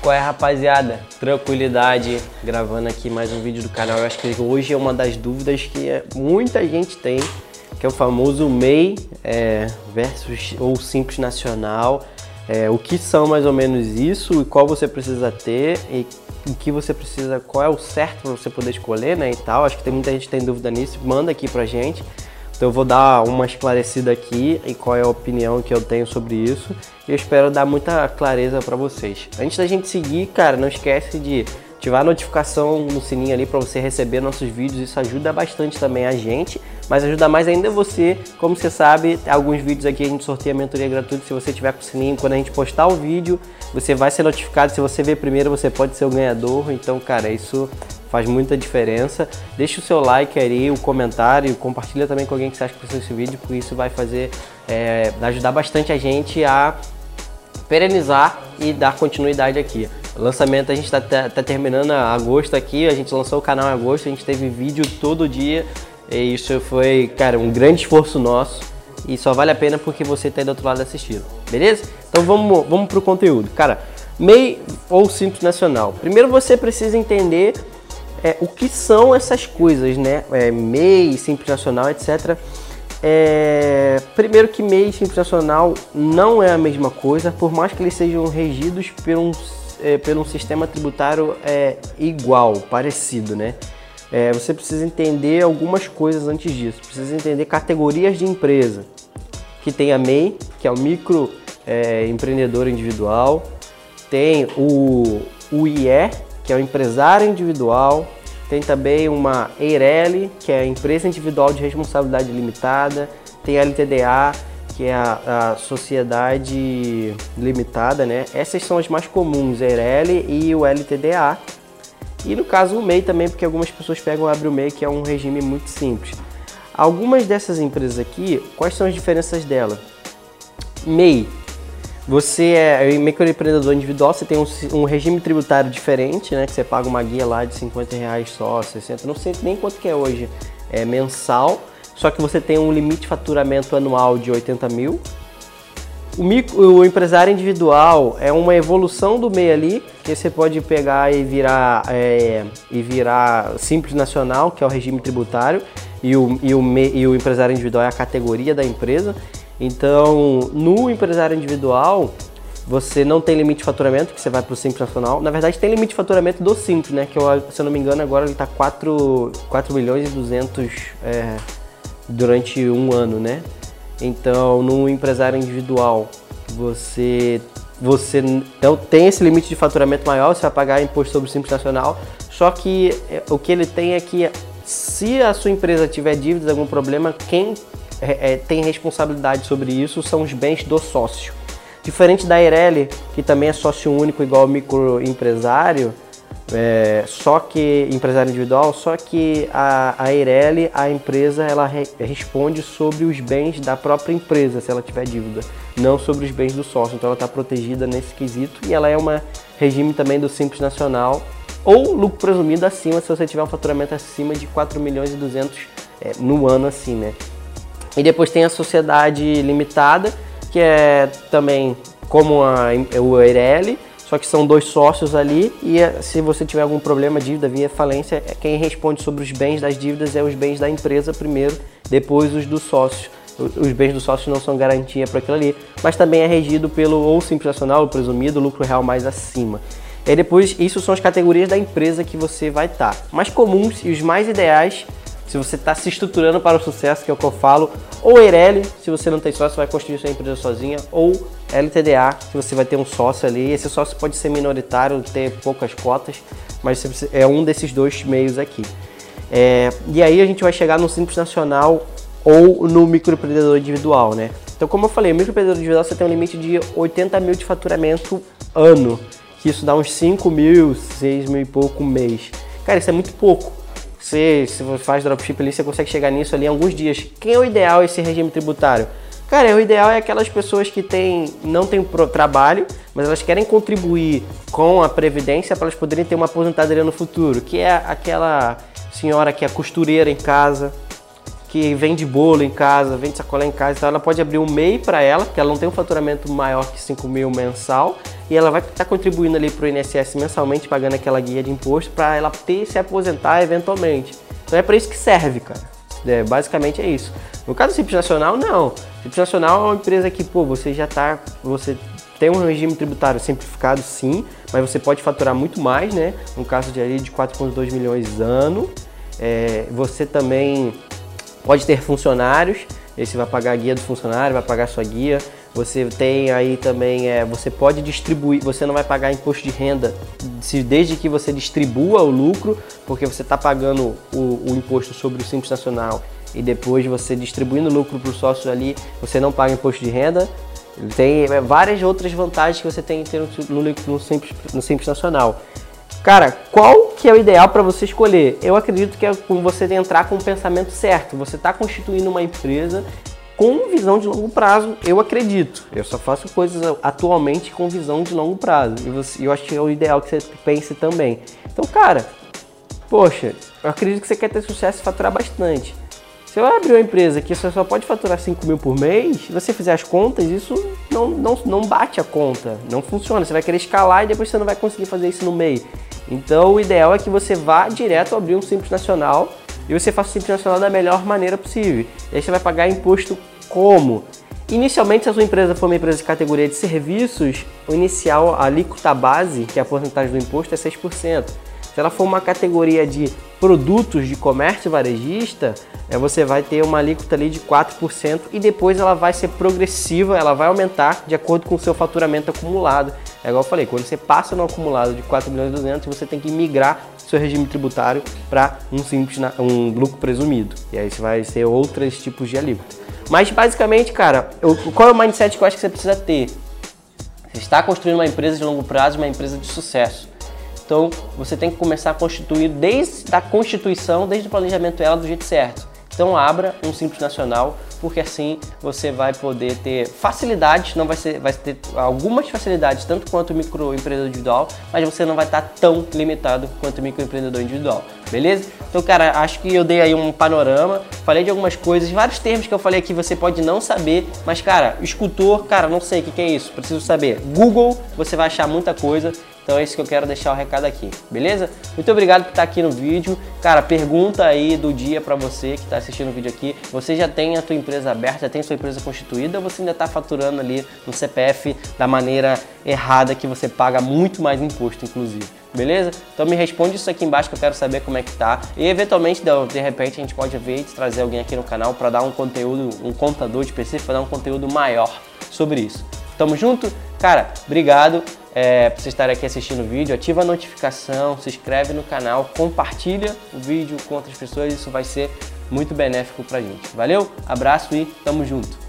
Qual é, rapaziada? Tranquilidade, gravando aqui mais um vídeo do canal. Eu acho que hoje é uma das dúvidas que é, muita gente tem, que é o famoso MEI é, versus ou Simples Nacional. É, o que são mais ou menos isso e qual você precisa ter e o que você precisa, qual é o certo para você poder escolher, né, e tal. Acho que tem muita gente que tem dúvida nisso, manda aqui pra gente. Então eu vou dar uma esclarecida aqui e qual é a opinião que eu tenho sobre isso. E eu espero dar muita clareza para vocês. Antes da gente seguir, cara, não esquece de ativar a notificação no sininho ali para você receber nossos vídeos. Isso ajuda bastante também a gente, mas ajuda mais ainda você. Como você sabe, alguns vídeos aqui a gente sorteia mentoria gratuita. Se você tiver com o sininho, quando a gente postar o vídeo, você vai ser notificado. Se você ver primeiro, você pode ser o ganhador. Então, cara, isso faz muita diferença. Deixa o seu like aí, o comentário, compartilha também com alguém que você acha que precisa desse vídeo, porque isso vai fazer, é, ajudar bastante a gente a perenizar e dar continuidade aqui. O lançamento a gente está tá terminando agosto aqui, a gente lançou o canal em agosto, a gente teve vídeo todo dia e isso foi, cara, um grande esforço nosso e só vale a pena porque você está aí do outro lado assistindo, beleza? Então vamos, vamos pro conteúdo. Cara, MEI ou Simples Nacional. Primeiro você precisa entender é, o que são essas coisas, né? É, MEI, Simples Nacional, etc. É, primeiro que MEI e Simples Nacional não é a mesma coisa, por mais que eles sejam regidos por um, é, por um sistema tributário é, igual, parecido, né? É, você precisa entender algumas coisas antes disso. Precisa entender categorias de empresa. Que tem a MEI, que é o micro empreendedor individual. Tem o, o IE, que é o empresário individual. Tem também uma EIRELI, que é a empresa individual de responsabilidade limitada. Tem a LTDA, que é a, a sociedade limitada, né? Essas são as mais comuns, a EIRELI e o LTDA. E no caso o MEI também, porque algumas pessoas pegam e abrem o MEI, que é um regime muito simples. Algumas dessas empresas aqui, quais são as diferenças dela? MEI você é microempreendedor individual, você tem um, um, regime tributário diferente, né? Que você paga uma guia lá de 50 reais só, 60, não sei nem quanto que é hoje, é mensal. Só que você tem um limite de faturamento anual de 80 mil. O, micro, o empresário individual é uma evolução do MEI ali, que você pode pegar e virar, é, e virar simples nacional, que é o regime tributário, e o, e, o, e o empresário individual é a categoria da empresa. Então, no empresário individual, você não tem limite de faturamento, que você vai para o Simples Nacional. Na verdade, tem limite de faturamento do Simples, né? Que eu, se eu não me engano, agora ele está 4, 4 milhões e 200 é, durante um ano, né? Então, no empresário individual, você, você então, tem esse limite de faturamento maior, você vai pagar imposto sobre o Simples Nacional. Só que é, o que ele tem é que se a sua empresa tiver dívidas, algum problema, quem é, é, tem responsabilidade sobre isso são os bens do sócio. Diferente da Eireli, que também é sócio único igual microempresário, é, só que empresário individual, só que a, a Eireli, a empresa, ela re, responde sobre os bens da própria empresa, se ela tiver dívida, não sobre os bens do sócio. Então ela está protegida nesse quesito e ela é uma regime também do Simples Nacional ou lucro presumido acima, se você tiver um faturamento acima de 4 milhões e 200 é, no ano assim, né? E depois tem a sociedade limitada, que é também como a, o Eireli, só que são dois sócios ali e é, se você tiver algum problema, dívida via falência, é quem responde sobre os bens das dívidas é os bens da empresa primeiro, depois os dos sócios. Os bens dos sócios não são garantia para aquilo ali, mas também é regido pelo ou simples nacional, o presumido, lucro real mais acima. E depois, isso são as categorias da empresa que você vai estar. Tá. Mais comuns e os mais ideais se você está se estruturando para o sucesso, que é o que eu falo, ou Eireli, se você não tem sócio, vai construir sua empresa sozinha, ou LTDA, que você vai ter um sócio ali. Esse sócio pode ser minoritário, ter poucas cotas, mas é um desses dois meios aqui. É, e aí a gente vai chegar no Simples Nacional ou no microempreendedor individual, né? Então, como eu falei, o microempreendedor individual você tem um limite de 80 mil de faturamento ano, que isso dá uns 5 mil, 6 mil e pouco mês. Cara, isso é muito pouco. Você, se você faz dropship ali, você consegue chegar nisso ali em alguns dias. Quem é o ideal esse regime tributário? Cara, o ideal é aquelas pessoas que têm, não têm trabalho, mas elas querem contribuir com a previdência para elas poderem ter uma aposentadoria no futuro, que é aquela senhora que é costureira em casa, que vende bolo em casa, vende sacolé em casa, então ela pode abrir um MEI para ela, que ela não tem um faturamento maior que 5 mil mensal, e ela vai estar tá contribuindo ali para o INSS mensalmente, pagando aquela guia de imposto para ela ter se aposentar eventualmente. Então é para isso que serve, cara. É, basicamente é isso. No caso do Simples Nacional, não. Simples Nacional é uma empresa que, pô, você já tá, você tem um regime tributário simplificado, sim, mas você pode faturar muito mais, né? No caso de ali de 4,2 milhões ano. É, você também pode ter funcionários, você vai pagar a guia do funcionário, vai pagar sua guia. Você tem aí também, é, você pode distribuir, você não vai pagar imposto de renda se, desde que você distribua o lucro, porque você está pagando o, o, imposto sobre o Simples Nacional e depois você distribuindo o lucro para o sócio ali, você não paga imposto de renda. Tem é, várias outras vantagens que você tem no, no, no, Simples, no Simples Nacional. Cara, qual que é o ideal para você escolher? Eu acredito que é você entrar com o pensamento certo. Você está constituindo uma empresa com visão de longo prazo, eu acredito. Eu só faço coisas atualmente com visão de longo prazo. E você, eu acho que é o ideal que você pense também. Então, cara, poxa, eu acredito que você quer ter sucesso e faturar bastante. Se eu abrir uma empresa que você só pode faturar 5 mil por mês, se você fizer as contas, isso não, não, não bate a conta, não funciona. Você vai querer escalar e depois você não vai conseguir fazer isso no meio. Então o ideal é que você vá direto abrir um Simples Nacional e você faça o Simples Nacional da melhor maneira possível. E aí você vai pagar imposto como? Inicialmente, se a sua empresa for uma empresa de categoria de serviços, o inicial, a alíquota base, que é a porcentagem do imposto, é 6%. Se ela for uma categoria de produtos de comércio varejista, é, você vai ter uma alíquota ali de 4% e depois ela vai ser progressiva, ela vai aumentar de acordo com o seu faturamento acumulado. É igual eu falei, quando você passa no acumulado de 4 milhões e 200, você tem que migrar seu regime tributário para um simples um lucro presumido. E aí você vai ser outros tipos de alíquota. Mas basicamente, cara, eu, qual é o mindset que eu acho que você precisa ter? Você está construindo uma empresa de longo prazo, uma empresa de sucesso. Então, você tem que começar a constituir desde a constituição, desde o planejamento dela do jeito certo. Então, abra um Simples Nacional, porque assim você vai poder ter facilidades, não vai, ser, vai ter algumas facilidades, tanto quanto o microempreendedor individual, mas você não vai estar tão limitado quanto o microempreendedor individual, beleza? Então, cara, acho que eu dei aí um panorama, falei de algumas coisas, vários termos que eu falei aqui você pode não saber, mas, cara, escultor, cara, não sei o que, que é isso, preciso saber. Google, você vai achar muita coisa. Então é isso que eu quero deixar o recado aqui, beleza? Muito obrigado por estar aqui no vídeo. Cara, pergunta aí do dia para você que está assistindo o vídeo aqui. Você já tem a tua empresa aberta, já tem sua empresa constituída ou você ainda está faturando ali no CPF da maneira errada que você paga muito mais imposto, inclusive? Beleza? Então me responde isso aqui embaixo que eu quero saber como é que tá. E eventualmente, de repente, a gente pode ver e trazer alguém aqui no canal para dar um conteúdo, um contador específico, para dar um conteúdo maior sobre isso. Tamo junto? Cara, obrigado é, por você estar aqui assistindo o vídeo. Ativa a notificação, se inscreve no canal, compartilha o vídeo com outras pessoas. Isso vai ser muito benéfico pra gente. Valeu, abraço e tamo junto!